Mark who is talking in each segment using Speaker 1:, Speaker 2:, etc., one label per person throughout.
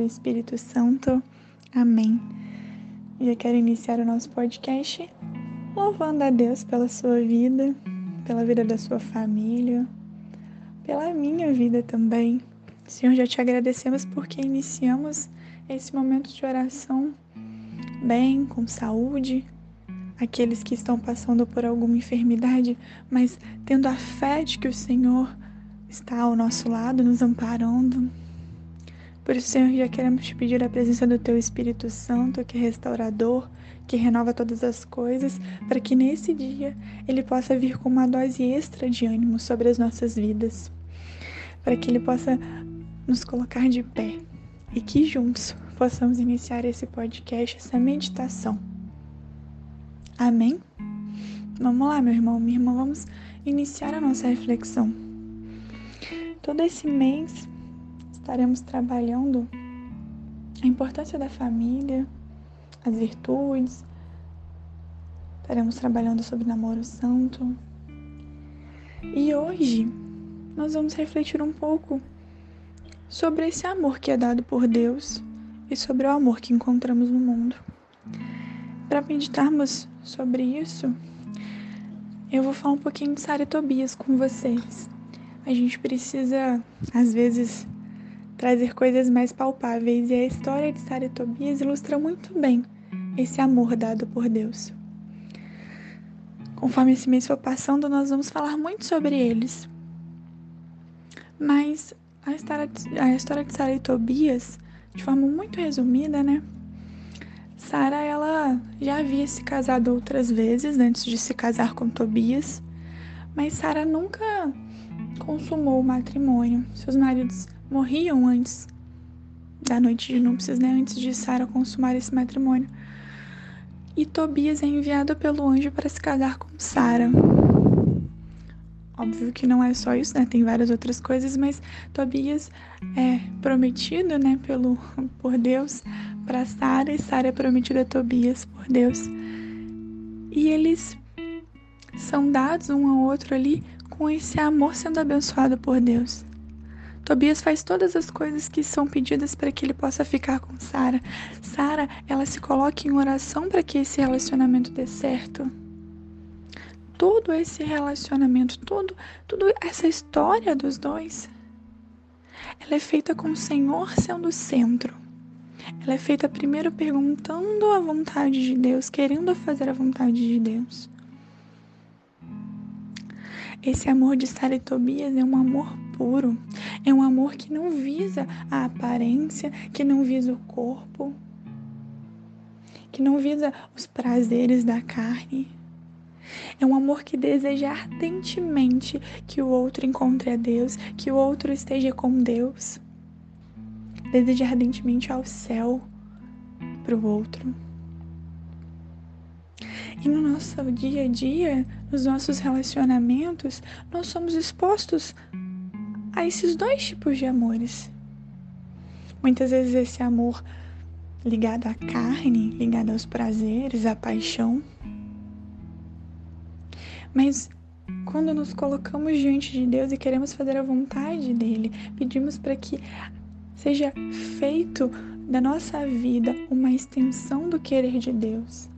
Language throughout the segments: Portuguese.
Speaker 1: Do Espírito Santo. Amém. Já quero iniciar o nosso podcast louvando a Deus pela sua vida, pela vida da sua família, pela minha vida também. Senhor, já te agradecemos porque iniciamos esse momento de oração bem, com saúde, aqueles que estão passando por alguma enfermidade, mas tendo a fé de que o Senhor está ao nosso lado, nos amparando, por isso, Senhor, já queremos te pedir a presença do Teu Espírito Santo, que é restaurador, que renova todas as coisas, para que nesse dia Ele possa vir com uma dose extra de ânimo sobre as nossas vidas, para que Ele possa nos colocar de pé e que juntos possamos iniciar esse podcast, essa meditação. Amém? Vamos lá, meu irmão, minha irmã, vamos iniciar a nossa reflexão. Todo esse mês estaremos trabalhando a importância da família, as virtudes, estaremos trabalhando sobre namoro santo. E hoje nós vamos refletir um pouco sobre esse amor que é dado por Deus e sobre o amor que encontramos no mundo. Para meditarmos sobre isso, eu vou falar um pouquinho de Sara Tobias com vocês. A gente precisa, às vezes, trazer coisas mais palpáveis, e a história de Sara e Tobias ilustra muito bem esse amor dado por Deus. Conforme esse mês for passando, nós vamos falar muito sobre eles. Mas a história, a história de Sara e Tobias, de forma muito resumida, né? Sara, ela já havia se casado outras vezes antes de se casar com Tobias, mas Sara nunca consumou o matrimônio. Seus maridos morriam antes da noite de núpcias, né? Antes de Sara consumar esse matrimônio. E Tobias é enviado pelo anjo para se casar com Sara. Óbvio que não é só isso, né? Tem várias outras coisas, mas Tobias é prometido, né, pelo por Deus para Sara e Sara é prometida a Tobias por Deus. E eles são dados um ao outro ali com esse amor sendo abençoado por Deus. Tobias faz todas as coisas que são pedidas para que ele possa ficar com Sara. Sara, ela se coloca em oração para que esse relacionamento dê certo. Todo esse relacionamento, todo, tudo essa história dos dois, ela é feita com o Senhor sendo o centro. Ela é feita primeiro perguntando a vontade de Deus, querendo fazer a vontade de Deus. Esse amor de Sara e Tobias é um amor puro. É um amor que não visa a aparência, que não visa o corpo, que não visa os prazeres da carne. É um amor que deseja ardentemente que o outro encontre a Deus, que o outro esteja com Deus. Deseja ardentemente ao céu para o outro. E no nosso dia a dia, nos nossos relacionamentos, nós somos expostos a esses dois tipos de amores. Muitas vezes esse amor ligado à carne, ligado aos prazeres, à paixão. Mas quando nos colocamos diante de Deus e queremos fazer a vontade dele, pedimos para que seja feito da nossa vida uma extensão do querer de Deus.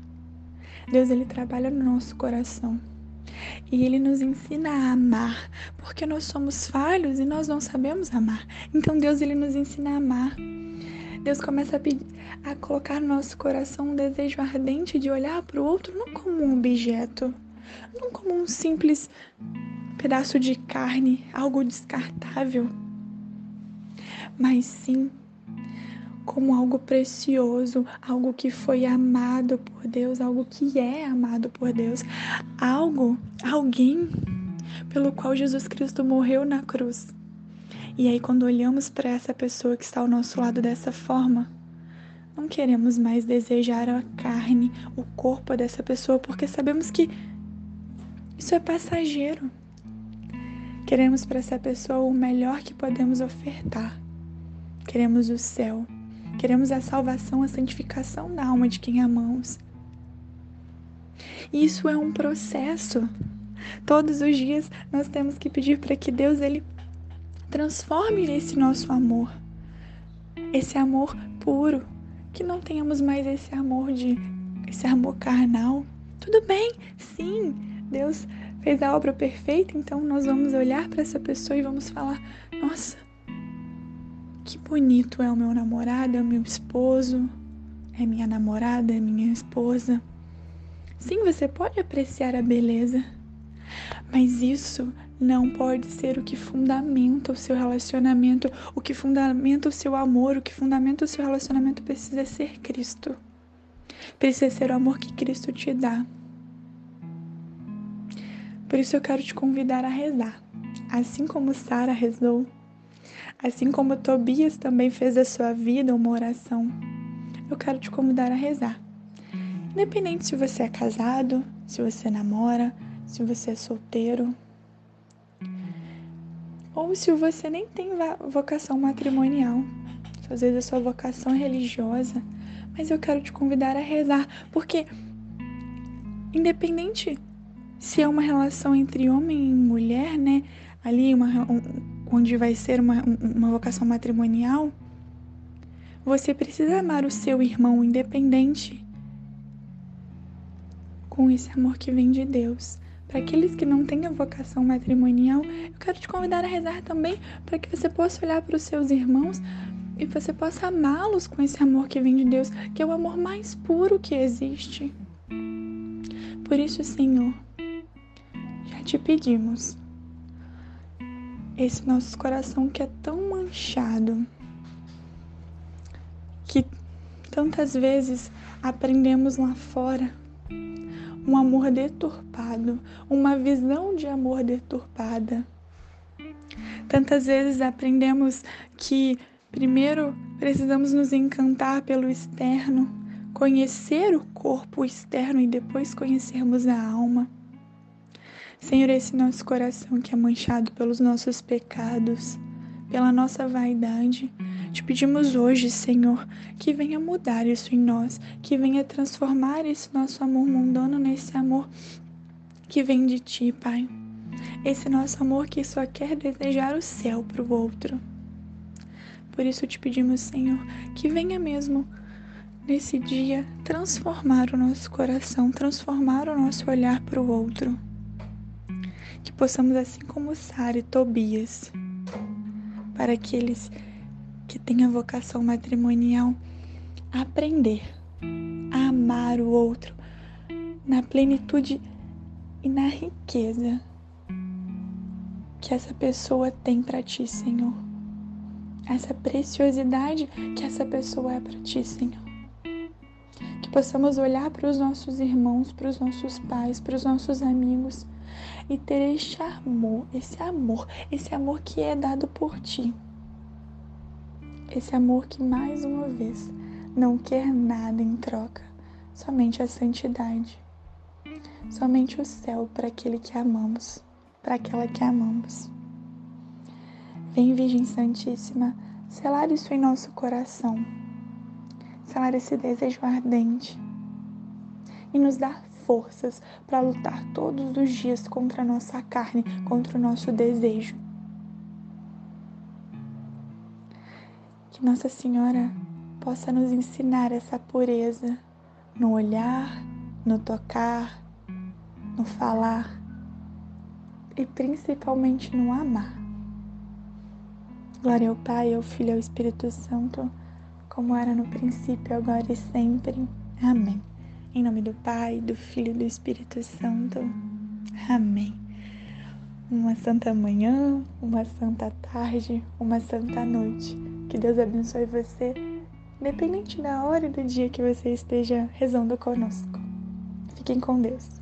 Speaker 1: Deus ele trabalha no nosso coração. E ele nos ensina a amar, porque nós somos falhos e nós não sabemos amar. Então Deus ele nos ensina a amar. Deus começa a, pedir, a colocar no nosso coração um desejo ardente de olhar para o outro não como um objeto, não como um simples pedaço de carne, algo descartável, mas sim como algo precioso, algo que foi amado por Deus, algo que é amado por Deus, algo, alguém pelo qual Jesus Cristo morreu na cruz E aí, quando olhamos para essa pessoa que está ao nosso lado dessa forma, não queremos mais desejar a carne, o corpo dessa pessoa, porque sabemos que isso é passageiro. Queremos para essa pessoa o melhor que podemos ofertar. Queremos o céu. Queremos a salvação, a santificação da alma de quem amamos. Isso é um processo. Todos os dias nós temos que pedir para que Deus ele transforme esse nosso amor. Esse amor puro, que não tenhamos mais esse amor de esse amor carnal. Tudo bem? Sim, Deus fez a obra perfeita, então nós vamos olhar para essa pessoa e vamos falar: "Nossa, que bonito é o meu namorado, é o meu esposo, é minha namorada, é minha esposa". Sim, você pode apreciar a beleza, mas isso não pode ser o que fundamenta o seu relacionamento, o que fundamenta o seu amor, o que fundamenta o seu relacionamento precisa ser Cristo. Precisa ser o amor que Cristo te dá. Por isso eu quero te convidar a rezar. Assim como Sara rezou, assim como Tobias também fez da sua vida uma oração, eu quero te convidar a rezar. Independente se você é casado, se você namora, se você é solteiro, ou se você nem tem vocação matrimonial, às vezes a sua vocação é religiosa, mas eu quero te convidar a rezar, porque independente se é uma relação entre homem e mulher, né, ali uma, um, onde vai ser uma, uma vocação matrimonial, você precisa amar o seu irmão independente com esse amor que vem de Deus. Para aqueles que não têm a vocação matrimonial, eu quero te convidar a rezar também para que você possa olhar para os seus irmãos e você possa amá-los com esse amor que vem de Deus, que é o amor mais puro que existe. Por isso, Senhor, te pedimos esse nosso coração que é tão manchado, que tantas vezes aprendemos lá fora um amor deturpado, uma visão de amor deturpada. Tantas vezes aprendemos que primeiro precisamos nos encantar pelo externo, conhecer o corpo externo e depois conhecermos a alma. Senhor, esse nosso coração que é manchado pelos nossos pecados, pela nossa vaidade, te pedimos hoje, Senhor, que venha mudar isso em nós, que venha transformar esse nosso amor mundano nesse amor que vem de Ti, Pai. Esse nosso amor que só quer desejar o céu para o outro. Por isso te pedimos, Senhor, que venha mesmo nesse dia transformar o nosso coração, transformar o nosso olhar para o outro. Que possamos, assim como Sara e Tobias, para que eles que tem a vocação matrimonial aprender a amar o outro na plenitude e na riqueza que essa pessoa tem para ti, Senhor. Essa preciosidade que essa pessoa é para ti, Senhor. Que possamos olhar para os nossos irmãos, para os nossos pais, para os nossos amigos e ter este amor, esse amor, esse amor que é dado por ti esse amor que mais uma vez não quer nada em troca, somente a santidade, somente o céu para aquele que amamos, para aquela que amamos. Vem, Virgem Santíssima, selar isso em nosso coração, selar esse desejo ardente e nos dar forças para lutar todos os dias contra a nossa carne, contra o nosso desejo Que Nossa Senhora possa nos ensinar essa pureza no olhar, no tocar, no falar e principalmente no amar. Glória ao Pai, ao Filho e ao Espírito Santo, como era no princípio, agora e sempre. Amém. Em nome do Pai, do Filho e do Espírito Santo. Amém. Uma santa manhã, uma santa tarde, uma santa noite que Deus abençoe você, independente da hora e do dia que você esteja rezando conosco. Fiquem com Deus.